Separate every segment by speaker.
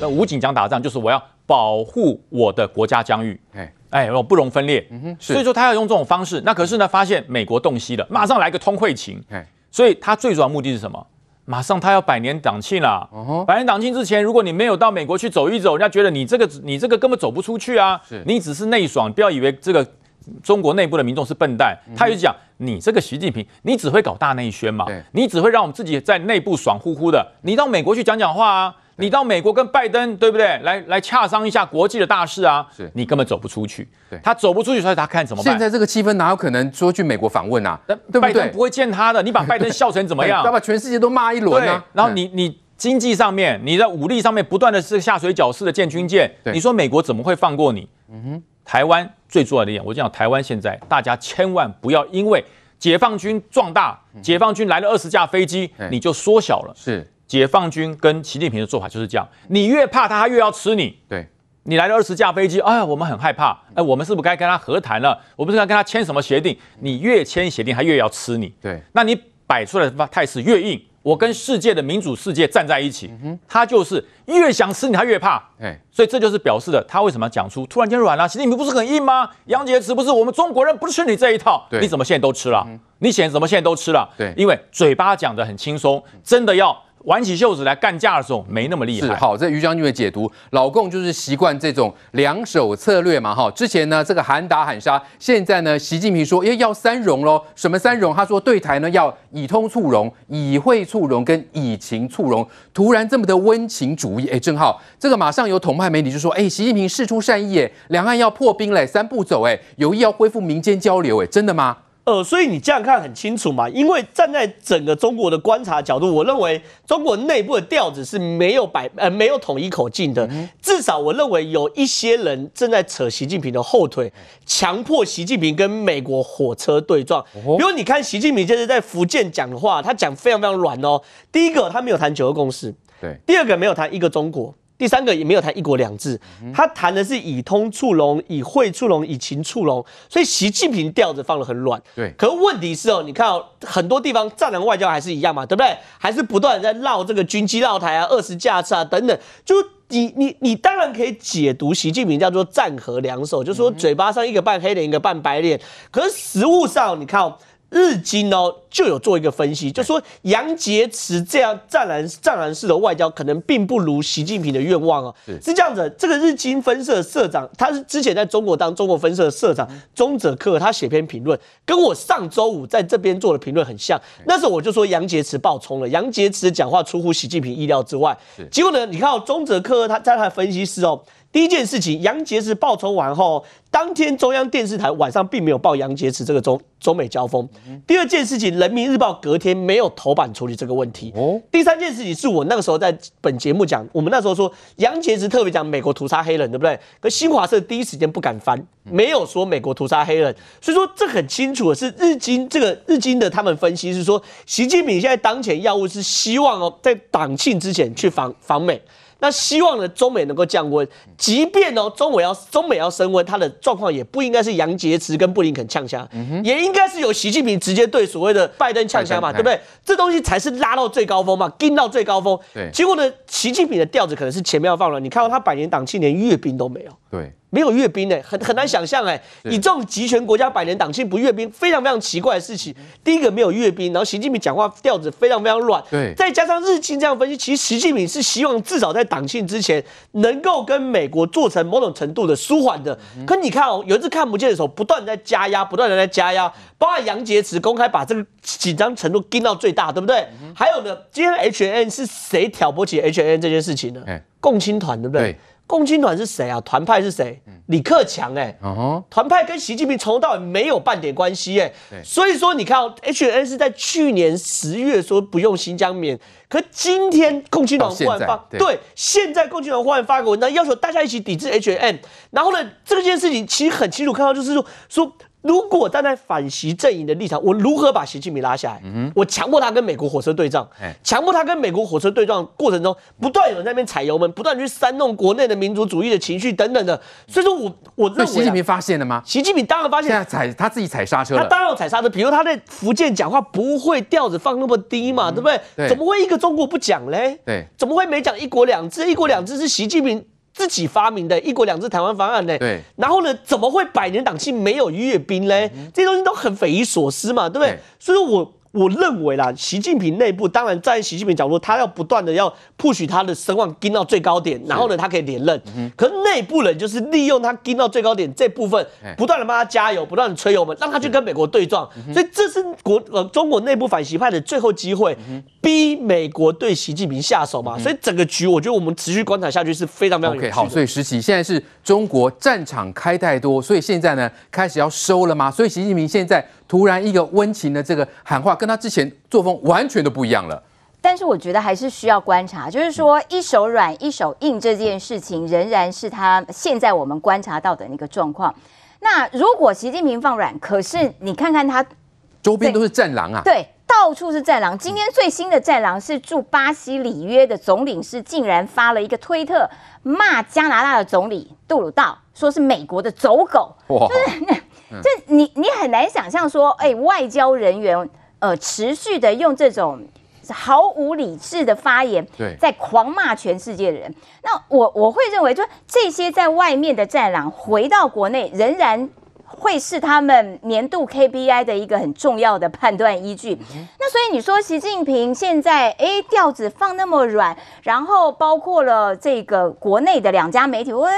Speaker 1: 那武警讲打仗就是我要保护我的国家疆域，哎哎，我不容分裂。嗯哼，所以说他要用这种方式。那可是呢，发现美国洞悉了，马上来个通会情。所以他最主要目的是什么？马上他要百年党庆了。百年党庆之前，如果你没有到美国去走一走，人家觉得你这个你这个根本走不出去啊。是，你只是内爽，不要以为这个中国内部的民众是笨蛋。他就讲，你这个习近平，你只会搞大内宣嘛，你只会让我们自己在内部爽乎乎的。你到美国去讲讲话啊。你到美国跟拜登对不对？来来洽商一下国际的大事啊！是你根本走不出去。对，他走不出去，所以他看怎么办？
Speaker 2: 现在这个气氛哪有可能说去美国访问啊？对不对？
Speaker 1: 拜登不会见他的。你把拜登笑成怎么 样？
Speaker 2: 要把全世界都骂一轮啊！
Speaker 1: 然后你你经济上面，你的武力上面不断的是下水饺式的建军舰，你说美国怎么会放过你？嗯哼。台湾最重要的一点，我讲台湾现在大家千万不要因为解放军壮大，解放军来了二十架飞机，你就缩小了。是。解放军跟习近平的做法就是这样，你越怕他，他越要吃你。对，你来了二十架飞机，哎呀，我们很害怕，哎，我们是不是该跟他和谈了？我们是该跟他签什么协定？你越签协定，他越要吃你。对，那你摆出来的态势越硬，我跟世界的民主世界站在一起，他就是越想吃你，他越怕。哎所以这就是表示了他为什么讲出突然间软了？习近平不是很硬吗？杨洁篪不是我们中国人不是吃你这一套？你怎么现在都吃了？你现在怎么现在都吃了？对，因为嘴巴讲得很轻松，真的要。挽起袖子来干架的时候，没那么厉害。
Speaker 2: 是好，这于将军的解读，老共就是习惯这种两手策略嘛。哈，之前呢这个喊打喊杀，现在呢习近平说，哎，要三融喽。什么三融？他说对台呢要以通促融、以惠促融跟以情促融。突然这么的温情主义，哎，正好这个马上有统派媒体就说，哎，习近平释出善意，哎，两岸要破冰嘞，三步走，哎，有意要恢复民间交流，哎，真的吗？
Speaker 3: 呃，所以你这样看很清楚嘛，因为站在整个中国的观察角度，我认为中国内部的调子是没有摆呃没有统一口径的，至少我认为有一些人正在扯习近平的后腿，强迫习近平跟美国火车对撞。比如你看习近平这次在福建讲的话，他讲非常非常软哦。第一个他没有谈九二共识，对；第二个没有谈一个中国。第三个也没有谈一国两制，他谈的是以通促融、以惠促融、以情促融，所以习近平调子放得很软。对，可是问题是哦，你看哦，很多地方战狼外交还是一样嘛，对不对？还是不断在绕这个军机绕台啊、二十架次啊等等，就你你你当然可以解读习近平叫做战和两手，就是说嘴巴上一个半黑脸一个半白脸，可是实物上你看哦。日经哦就有做一个分析，就说杨洁篪这样战狼战蓝式的外交，可能并不如习近平的愿望哦。是是这样子，这个日经分社社长，他是之前在中国当中国分社的社长中泽克，他写篇评论，跟我上周五在这边做的评论很像。那时候我就说杨洁篪爆冲了，杨洁篪的讲话出乎习近平意料之外。结果呢，你看到中泽克他在他的分析师哦。第一件事情，杨洁篪爆冲完后，当天中央电视台晚上并没有报杨洁篪这个中中美交锋。第二件事情，人民日报隔天没有头版处理这个问题。第三件事情是我那个时候在本节目讲，我们那时候说杨洁篪特别讲美国屠杀黑人，对不对？可新华社第一时间不敢翻，没有说美国屠杀黑人。所以说这很清楚的是日经这个日经的他们分析是说，习近平现在当前要务是希望哦，在党庆之前去访访美。那希望呢，中美能够降温，即便哦，中美要中美要升温，它的状况也不应该是杨洁篪跟布林肯呛枪，也应该是由习近平直接对所谓的拜登呛虾嘛，对不对？这东西才是拉到最高峰嘛，跟到最高峰。对，结果呢，习近平的调子可能是前面要放了，你看到他百年党庆连阅兵都没有。对。没有阅兵呢，很很难想象哎，以这种集权国家百年党庆不阅兵，非常非常奇怪的事情。第一个没有阅兵，然后习近平讲话调子非常非常乱，对，再加上日经这样分析，其实习近平是希望至少在党庆之前能够跟美国做成某种程度的舒缓的。可你看哦，有一次看不见的时候，不断在加压，不断的在加压，包括杨洁篪公开把这个紧张程度盯到最大，对不对？还有呢，今天 H N 是谁挑拨起 H N 这件事情呢？共青团，对不对？共青团是谁啊？团派是谁？李克强哎、欸，团、uh huh. 派跟习近平从头到尾没有半点关系哎、欸，所以说你看，H N 是在去年十月说不用新疆棉，可今天共青团忽然发，对，对，现在共青团忽然发个文章，要求大家一起抵制 H N，然后呢，这件事情其实很清楚看到，就是说说如果站在反习阵营的立场，我如何把习近平拉下来？嗯、我强迫他跟美国火车对撞，强迫他跟美国火车对撞过程中，不断有人在那边踩油门，不断去煽动国内的民族主义的情绪等等的。所以说我我认为、啊，
Speaker 2: 习近平发现了吗？
Speaker 3: 习近平当然发现，
Speaker 2: 现在踩他自己踩刹车了。
Speaker 3: 他当然有踩刹车，比如他在福建讲话不会调子放那么低嘛，嗯、对不对？对，怎么会一个中国不讲嘞？对，怎么会没讲一国两制？一国两制是习近平。自己发明的一国两制台湾方案呢？对，然后呢，怎么会百年党庆没有阅兵嘞？嗯、这些东西都很匪夷所思嘛，对不对？对，所以我。我认为啦，习近平内部当然在习近平角度，他要不断的要 push 他的声望盯到最高点，然后呢，他可以连任。嗯、可是内部人就是利用他盯到最高点这部分，不断的帮他加油，不断的吹油门，让他去跟美国对撞。所以这是国呃中国内部反习派的最后机会，逼美国对习近平下手嘛。所以整个局，我觉得我们持续观察下去是非常非常有趣
Speaker 2: 好，所以时齐现在是中国战场开太多，所以现在呢开始要收了吗？所以习近平现在。突然一个温情的这个喊话，跟他之前作风完全都不一样了。
Speaker 4: 但是我觉得还是需要观察，就是说一手软一手硬这件事情，仍然是他现在我们观察到的那个状况。那如果习近平放软，可是你看看他
Speaker 2: 周边都是战狼啊，
Speaker 4: 对，到处是战狼。今天最新的战狼是驻巴西里约的总领事，竟然发了一个推特骂加拿大的总理杜鲁道，说是美国的走狗，哇就是。这你你很难想象说，哎，外交人员呃持续的用这种毫无理智的发言，在狂骂全世界的人。那我我会认为，就这些在外面的战狼回到国内，仍然会是他们年度 KPI 的一个很重要的判断依据。那所以你说习近平现在哎调子放那么软，然后包括了这个国内的两家媒体，喂。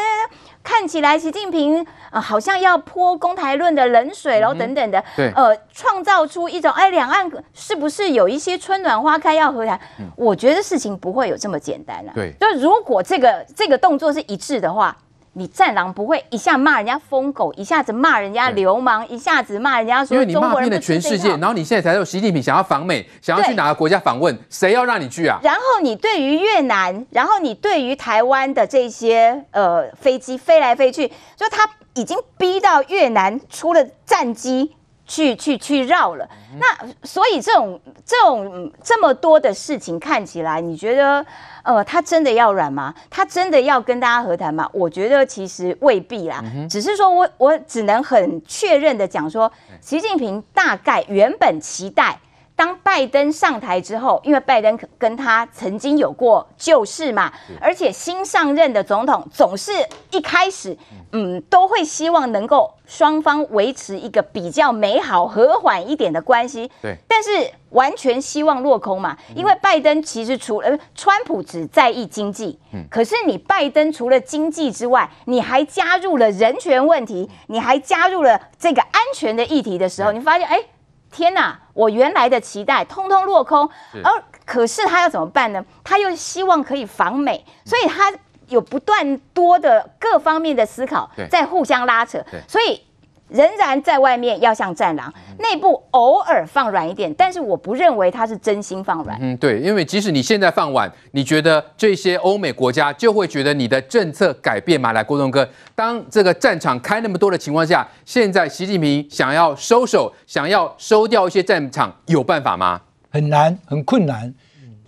Speaker 4: 看起来习近平好像要泼公台论的冷水，然后等等的，嗯、对，呃，创造出一种哎，两岸是不是有一些春暖花开要和谈？嗯、我觉得事情不会有这么简单了、啊。对，就如果这个这个动作是一致的话。你战狼不会一下骂人家疯狗，一下子骂人家流氓，一下子骂人家说中国人
Speaker 2: 骗了全世界，然后你现在才有习近平想要访美，想要去哪个国家访问，谁要让你去啊？
Speaker 4: 然后你对于越南，然后你对于台湾的这些呃飞机飞来飞去，就他已经逼到越南出了战机去去去绕了。那所以这种这种这么多的事情看起来，你觉得？呃，他真的要软吗？他真的要跟大家和谈吗？我觉得其实未必啦，嗯、只是说我我只能很确认的讲说，习近平大概原本期待。当拜登上台之后，因为拜登跟他曾经有过旧事嘛，而且新上任的总统总是一开始，嗯，都会希望能够双方维持一个比较美好、和缓一点的关系。对，但是完全希望落空嘛，因为拜登其实除了川普只在意经济，可是你拜登除了经济之外，你还加入了人权问题，你还加入了这个安全的议题的时候，你发现，哎。天呐，我原来的期待通通落空，而可是他要怎么办呢？他又希望可以访美，所以他有不断多的各方面的思考在互相拉扯，所以。仍然在外面要像战狼，内部偶尔放软一点，但是我不认为他是真心放软。
Speaker 2: 嗯，对，因为即使你现在放软，你觉得这些欧美国家就会觉得你的政策改变吗？来，郭东哥，当这个战场开那么多的情况下，现在习近平想要收手，想要收掉一些战场，有办法吗？
Speaker 5: 很难，很困难。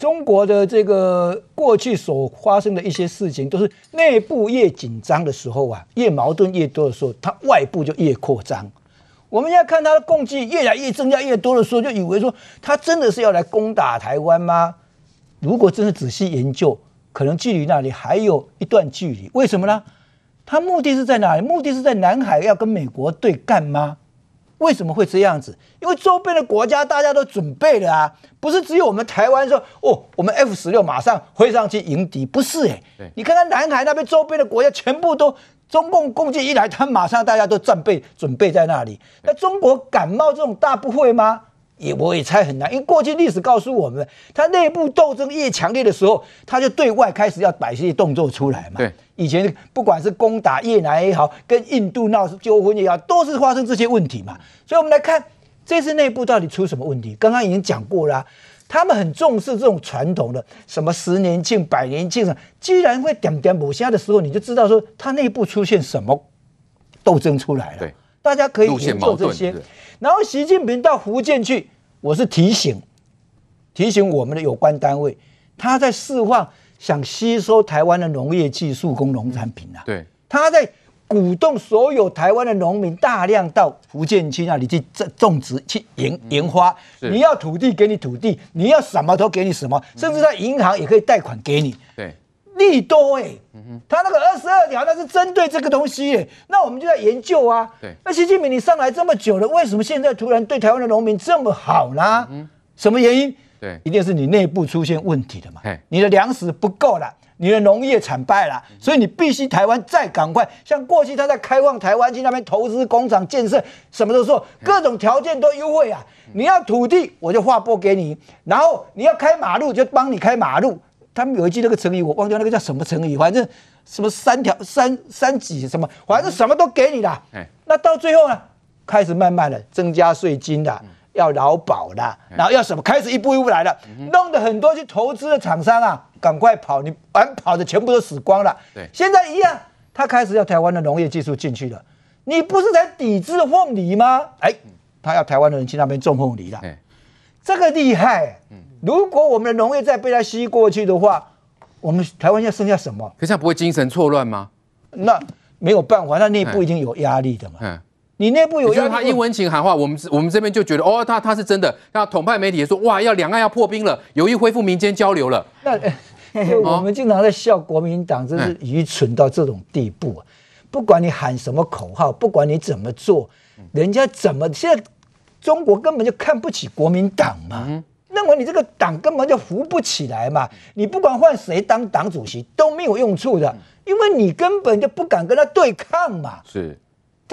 Speaker 5: 中国的这个过去所发生的一些事情，都是内部越紧张的时候啊，越矛盾越多的时候，它外部就越扩张。我们现在看它的共计越来越增加越多的时候，就以为说它真的是要来攻打台湾吗？如果真的仔细研究，可能距离那里还有一段距离。为什么呢？它目的是在哪里？目的是在南海要跟美国对干吗？为什么会这样子？因为周边的国家大家都准备了啊，不是只有我们台湾说哦，我们 F 十六马上飞上去迎敌，不是哎。对你看看南海那边周边的国家，全部都中共攻击一来，他马上大家都战备准备在那里。那中国敢冒这种大不会吗？也我也猜很难，因为过去历史告诉我们，他内部斗争越强烈的时候，他就对外开始要摆一些动作出来嘛。对，以前不管是攻打越南也好，跟印度闹纠纷也好，都是发生这些问题嘛。所以，我们来看这次内部到底出什么问题？刚刚已经讲过了，他们很重视这种传统的什么十年庆、百年庆，既然会点点某些的时候，你就知道说他内部出现什么斗争出来了。对。大家可以研究这些。然后习近平到福建去，我是提醒提醒我们的有关单位，他在释放想吸收台湾的农业技术跟农产品啊。
Speaker 2: 对，
Speaker 5: 他在。鼓动所有台湾的农民大量到福建去那里去种种植、去研研发。你要土地给你土地，你要什么都给你什么，甚至在银行也可以贷款给你。
Speaker 2: 对，
Speaker 5: 利多哎，他那个二十二条那是针对这个东西哎，那我们就在研究啊。
Speaker 2: 对，
Speaker 5: 那习近平你上来这么久了，为什么现在突然对台湾的农民这么好呢？什么原因？
Speaker 2: 对，
Speaker 5: 一定是你内部出现问题的嘛。你的粮食不够了。你的农业惨败了，所以你必须台湾再赶快，像过去他在开放台湾去那边投资工厂建设，什么都说各种条件都优惠啊。你要土地，我就划拨给你；然后你要开马路，就帮你开马路。他们有一句那个成语，我忘掉那个叫什么成语，反正什么三条三三几什么，反正什么都给你了。那到最后呢，开始慢慢的增加税金了，要劳保了，然后要什么，开始一步一步来了，弄得很多去投资的厂商啊。赶快跑！你晚跑的全部都死光了。
Speaker 2: 对，
Speaker 5: 现在一样，他开始要台湾的农业技术进去了。你不是在抵制凤梨吗？哎，他要台湾的人去那边种凤梨了。哎，这个厉害。如果我们的农业再被它吸过去的话，我们台湾要剩下什么？
Speaker 2: 可是这样不会精神错乱吗？
Speaker 5: 那没有办法，那内部已经有压力的嘛。嗯。你内部有，
Speaker 2: 就是他英文情喊话，我们我们这边就觉得哦，他他是真的。那统派媒体也说，哇，要两岸要破冰了，有意恢复民间交流了。那。
Speaker 5: 我们经常在笑国民党，真是愚蠢到这种地步啊！不管你喊什么口号，不管你怎么做，人家怎么现在中国根本就看不起国民党嘛，认为你这个党根本就扶不起来嘛。你不管换谁当党主席都没有用处的，因为你根本就不敢跟他对抗嘛。
Speaker 2: 是。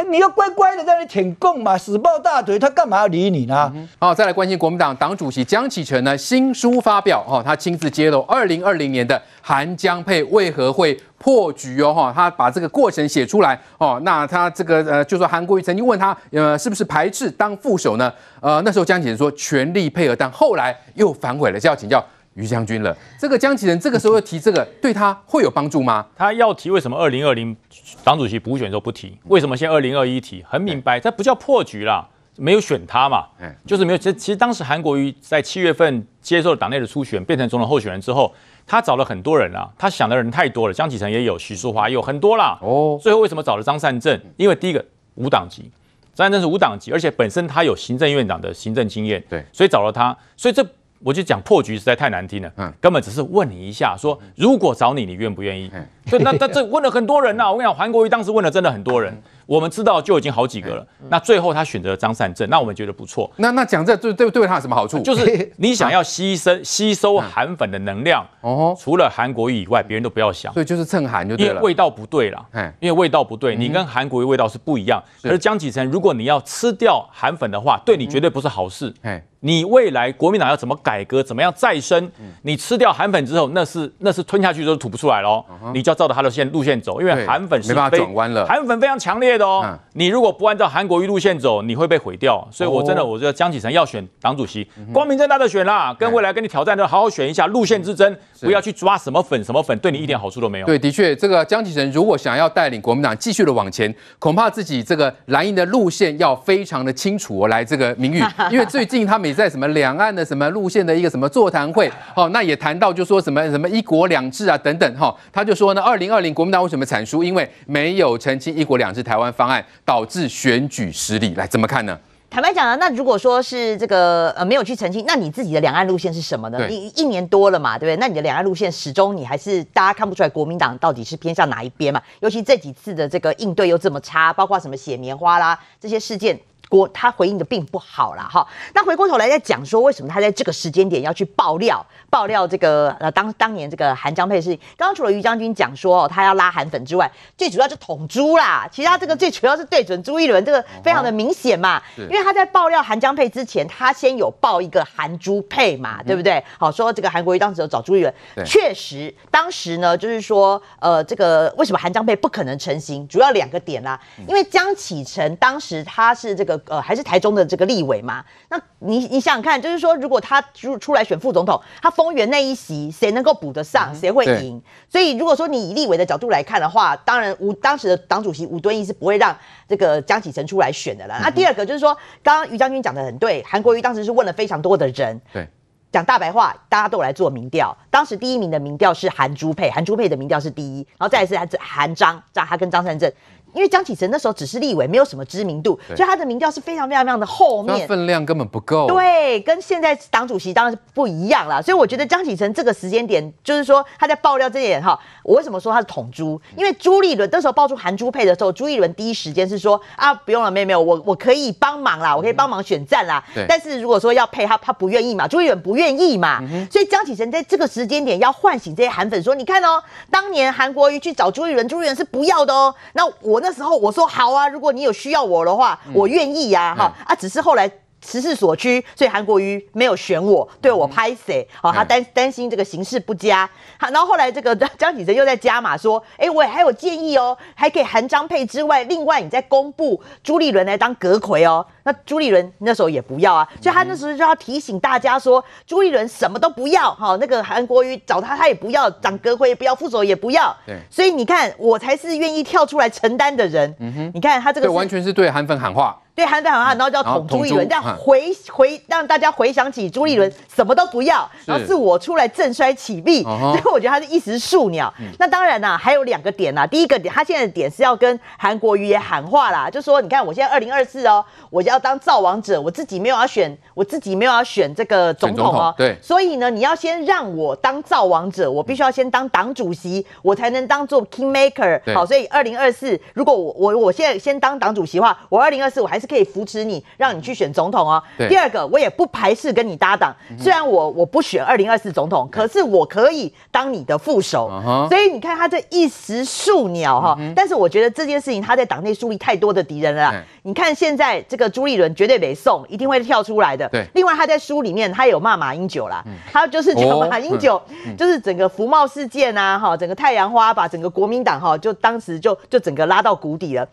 Speaker 5: 你要乖乖的在那舔供嘛，死抱大腿，他干嘛要理你呢？
Speaker 2: 好，再来关心国民党党主席江启臣呢，新书发表，哈，他亲自揭露二零二零年的韩江配为何会破局哦，哈，他把这个过程写出来，哦，那他这个呃，就说韩国瑜曾经问他，呃，是不是排斥当副手呢？呃，那时候江启臣说全力配合，但后来又反悔了，就要请教。于将军了，这个江启臣这个时候要提这个，对他会有帮助吗？
Speaker 1: 他要提，为什么二零二零党主席补选的时候不提？为什么现在二零二一提？很明白，这不叫破局啦，没有选他嘛，就是没有。其实其实当时韩国瑜在七月份接受党内的初选，变成总统候选人之后，他找了很多人啊，他想的人太多了。江启臣也有，许淑华也有很多啦。哦，最后为什么找了张善政？因为第一个无党籍，张善政是无党籍，而且本身他有行政院长的行政经验，
Speaker 2: 对，
Speaker 1: 所以找了他，所以这。我就讲破局实在太难听了，嗯，根本只是问你一下，说如果找你，你愿不愿意？所 以那那这问了很多人呐、啊，我跟你讲，韩国瑜当时问了真的很多人。我们知道就已经好几个了，那最后他选择了张善政，那我们觉得不错。
Speaker 2: 那那讲这对对对他有什么好处？
Speaker 1: 就是 你想要吸收吸收韩粉的能量，哦，除了韩国瑜以外，别人都不要想。
Speaker 2: 所以就是蹭韩就对了。
Speaker 1: 因为味道不对了，因为味道不对，你跟韩国瑜味道是不一样。可是江启臣，如果你要吃掉韩粉的话，对你绝对不是好事。你未来国民党要怎么改革，怎么样再生？你吃掉韩粉之后，那是那是吞下去都吐不出来喽。你就要照着他的线路线走，因为韩粉是
Speaker 2: 没办法转弯了，
Speaker 1: 韩粉非常强烈的哦。你如果不按照韩国瑜路线走，你会被毁掉。所以，我真的，我觉得江启臣要选党主席，光明正大的选啦，跟未来跟你挑战的，好好选一下路线之争，不要去抓什么粉什么粉，对你一点好处都没有。
Speaker 2: 对，的确，这个江启臣如果想要带领国民党继续的往前，恐怕自己这个蓝营的路线要非常的清楚哦。来，这个名誉，因为最近他们也在什么两岸的什么路线的一个什么座谈会，哦，那也谈到就说什么什么一国两制啊等等哈，他就说呢，二零二零国民党为什么惨输？因为没有澄清一国两制台湾方案，导致选举失利。来，怎么看呢？
Speaker 6: 坦白讲啊，那如果说是这个呃没有去澄清，那你自己的两岸路线是什么呢？你一年多了嘛，对不对？那你的两岸路线始终你还是大家看不出来国民党到底是偏向哪一边嘛？尤其这几次的这个应对又这么差，包括什么写棉花啦这些事件。国他回应的并不好啦。哈。那回过头来再讲说，为什么他在这个时间点要去爆料爆料这个呃当当年这个韩江配情？刚刚除了于将军讲说哦，他要拉韩粉之外，最主要就捅朱啦。其他这个最主要是对准朱一伦，这个非常的明显嘛。因为他在爆料韩江配之前，他先有爆一个韩朱配嘛，对不对？好说这个韩国瑜当时有找朱一伦，确实当时呢就是说呃这个为什么韩江配不可能成型？主要两个点啦，因为江启臣当时他是这个。个呃还是台中的这个立委嘛。那你你想想看，就是说如果他出出来选副总统，他丰原那一席谁能够补得上，谁会赢？所以如果说你以立委的角度来看的话，当然吴当时的党主席吴敦义是不会让这个江启臣出来选的了。那第二个就是说，刚刚于将军讲的很对，韩国瑜当时是问了非常多的人，
Speaker 2: 对。
Speaker 6: 讲大白话，大家都有来做民调。当时第一名的民调是韩朱佩，韩朱佩的民调是第一，然后再来是韩韩张，张他跟张善政。因为江启臣那时候只是立委，没有什么知名度，所以他的民调是非常非常非常的后面，
Speaker 2: 分量根本不够。
Speaker 6: 对，跟现在党主席当然是不一样了。所以我觉得江启臣这个时间点，就是说他在爆料这点哈，我为什么说他是统猪？因为朱立伦那时候爆出韩朱配的时候，朱立伦第一时间是说啊，不用了，没有没有，我我可以帮忙啦，我可以帮忙选战啦。
Speaker 2: 对。
Speaker 6: 但是如果说要配他，他不愿意嘛，朱立伦不愿意嘛。所以江启臣在这个时间点要唤醒这些韩粉，说你看哦，当年韩国瑜去找朱立伦，朱立伦是不要的哦。那我那时候我说。好啊，如果你有需要我的话，我愿意呀，哈啊，只是后来时势所趋，所以韩国瑜没有选我，对我拍谁，好，他担担心这个形势不佳，好，然后后来这个 江启臣又在加码说，哎，我也还有建议哦，还可以韩张配之外，另外你再公布朱立伦来当阁揆哦，那朱立伦那时候也不要啊，所以他那时候就要提醒大家说，朱立伦什么都不要，哈，那个韩国瑜找他他也不要，长阁揆也不要，副手也不要，对，所以你看我才是愿意跳出来承担的人，嗯哼，你看他这个
Speaker 2: 完全是对韩粉喊话。
Speaker 6: 对韩粉喊话，然后叫捅朱立伦，这样回回让大家回想起朱立伦什么都不要，然后是我出来振衰起弊，所以我觉得他是一时树鸟。那当然啦，还有两个点啦。第一个点，他现在的点是要跟韩国瑜也喊话啦，就说你看我现在二零二四哦，我要当造王者，我自己没有要选，我自己没有要选这个总统哦。对。所以呢，你要先让我当造王者，我必须要先当党主席，我才能当做 king maker。好，所以二零二四，如果我我我现在先当党主席的话，我二零二四我还是。可以扶持你，让你去选总统哦。第二个，我也不排斥跟你搭档。虽然我我不选二零二四总统，可是我可以当你的副手。所以你看他这一时数鸟哈，但是我觉得这件事情他在党内树立太多的敌人了。你看现在这个朱立伦绝对没送，一定会跳出来的。另外他在书里面他有骂马英九啦，他就是讲马英九就是整个福茂事件啊，哈，整个太阳花把整个国民党哈，就当时就就整个拉到谷底了。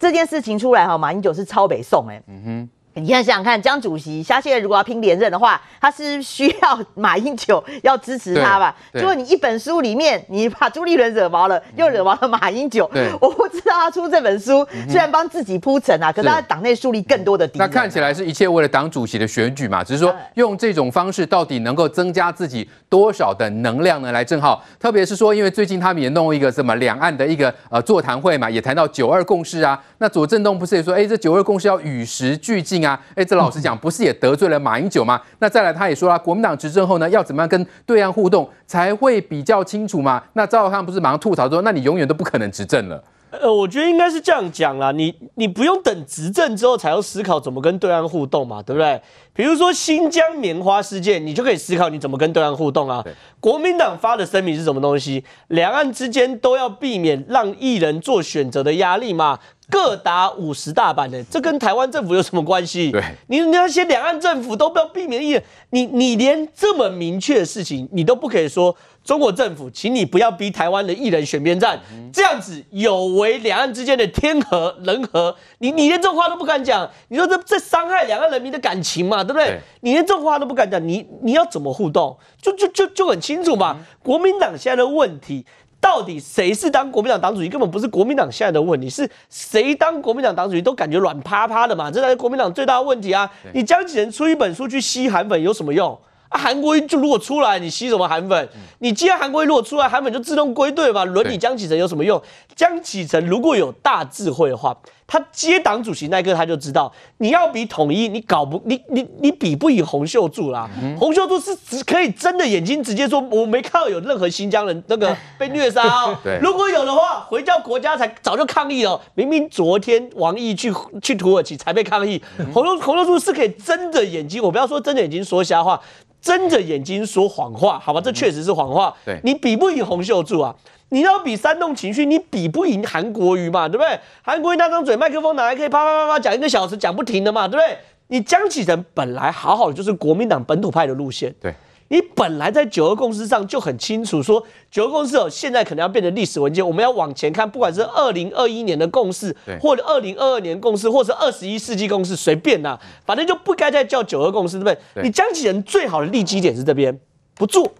Speaker 6: 这件事情出来哈，马英九是超北宋哎。嗯哼。你看，想想看，江主席他现在如果要拼连任的话，他是需要马英九要支持他吧？结果你一本书里面，你把朱立伦惹毛了，又惹毛了马英九。对，我不知道他出这本书，虽然帮自己铺陈啊，可是他党内树立更多的敌人。
Speaker 2: 那看起来是一切为了党主席的选举嘛？只是说用这种方式，到底能够增加自己多少的能量呢？来，正好，特别是说，因为最近他们也弄一个什么两岸的一个呃座谈会嘛，也谈到九二共识啊。那左正东不是也说，哎，这九二共识要与时俱进啊？哎，这老实讲，不是也得罪了马英九吗？那再来，他也说了，国民党执政后呢，要怎么样跟对岸互动才会比较清楚嘛？那赵浩康不是马上吐槽说，那你永远都不可能执政了。
Speaker 3: 呃，我觉得应该是这样讲啦，你你不用等执政之后才要思考怎么跟对岸互动嘛，对不对？比如说新疆棉花事件，你就可以思考你怎么跟对岸互动啊。国民党发的声明是什么东西？两岸之间都要避免让艺人做选择的压力嘛。各打五十大板的，这跟台湾政府有什么关系？对，你那些两岸政府都不要避免艺人，你你连这么明确的事情，你都不可以说中国政府，请你不要逼台湾的艺人选边站，这样子有违两岸之间的天和人和，你你连这种话都不敢讲，你说这这伤害两岸人民的感情嘛，对不对？对你连这种话都不敢讲，你你要怎么互动？就就就就很清楚嘛，国民党现在的问题。到底谁是当国民党党主席，根本不是国民党现在的问题，是谁当国民党党主席都感觉软趴趴的嘛？这才是国民党最大的问题啊！你江启臣出一本书去吸韩粉有什么用啊？韩国瑜就如果出来，你吸什么韩粉？你既然韩国瑜如果出来，韩粉就自动归队嘛？轮你江启臣有什么用？江启臣如果有大智慧的话。他接党主席那一刻，他就知道你要比统一，你搞不你你你比不赢洪秀柱啦。嗯、洪秀柱是只可以睁着眼睛直接说，我没看到有任何新疆人那个 被虐杀哦。如果有的话，回到国家才早就抗议了。明明昨天王毅去去土耳其才被抗议。嗯、洪秀洪秀柱是可以睁着眼睛，我不要说睁着眼睛说瞎话，睁着眼睛说谎话，好吧？这确实是谎话。对，你比不赢洪秀柱啊。你要比煽动情绪，你比不赢韩国瑜嘛，对不对？韩国瑜那张嘴，麦克风拿来可以啪啪啪啪讲一个小时，讲不停的嘛，对不对？你江启臣本来好好的就是国民党本土派的路线，对，你本来在九二共识上就很清楚说，九二共识哦，现在可能要变成历史文件，我们要往前看，不管是二零二一年的共识，或者二零二二年共识，或者二十一世纪共识，随便呐，反正就不该再叫九二共识，对不对？对你江启臣最好的立基点是这边，不做。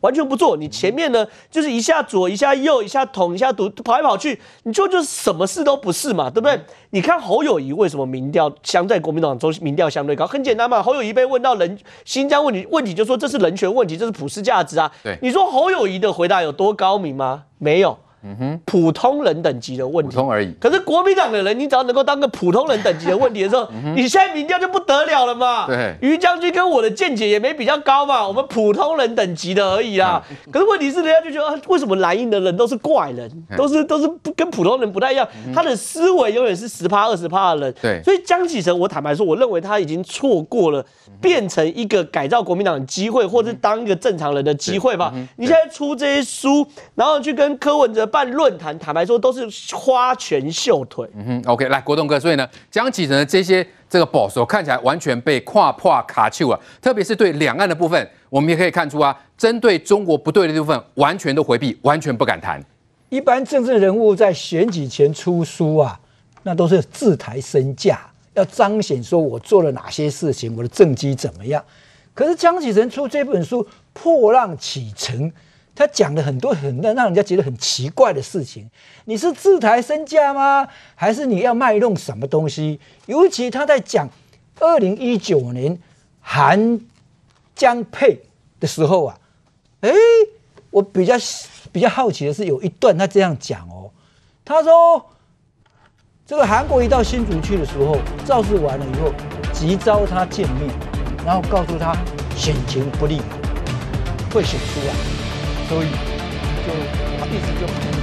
Speaker 3: 完全不做，你前面呢就是一下左一下右，一下捅一下堵，跑来跑去，你就就什么事都不是嘛，对不对？嗯、你看侯友谊为什么民调相在国民党中民调相对高？很简单嘛，侯友谊被问到人新疆问题，问题就说这是人权问题，这是普世价值啊。对，你说侯友谊的回答有多高明吗？没有。嗯哼，普通人等级的问题，
Speaker 2: 普通而已。
Speaker 3: 可是国民党的人，你只要能够当个普通人等级的问题的时候，嗯、你现在民调就不得了了嘛。对，于将军跟我的见解也没比较高嘛，我们普通人等级的而已啦。嗯、可是问题是，人家就觉得、啊、为什么蓝营的人都是怪人，都是都是跟普通人不太一样，嗯、他的思维永远是十趴二十趴的人。对，所以江启臣，我坦白说，我认为他已经错过了变成一个改造国民党的机会，或者是当一个正常人的机会吧。嗯、你现在出这些书，然后去跟柯文哲。办论坛，坦白说都是花拳绣腿。嗯
Speaker 2: 哼，OK，来国栋哥，所以呢，江启臣的这些这个保守看起来完全被跨跨卡丘啊，特别是对两岸的部分，我们也可以看出啊，针对中国不对的部分，完全都回避，完全不敢谈。
Speaker 5: 一般政治人物在选举前出书啊，那都是自抬身价，要彰显说我做了哪些事情，我的政绩怎么样。可是江启臣出这本书《破浪启程》。他讲了很多很让让人家觉得很奇怪的事情，你是自抬身价吗？还是你要卖弄什么东西？尤其他在讲二零一九年韩江配的时候啊，诶，我比较比较好奇的是有一段他这样讲哦，他说这个韩国一到新竹去的时候，造势完了以后，急召他见面，然后告诉他选情不利，会选出来。所以，就一直就很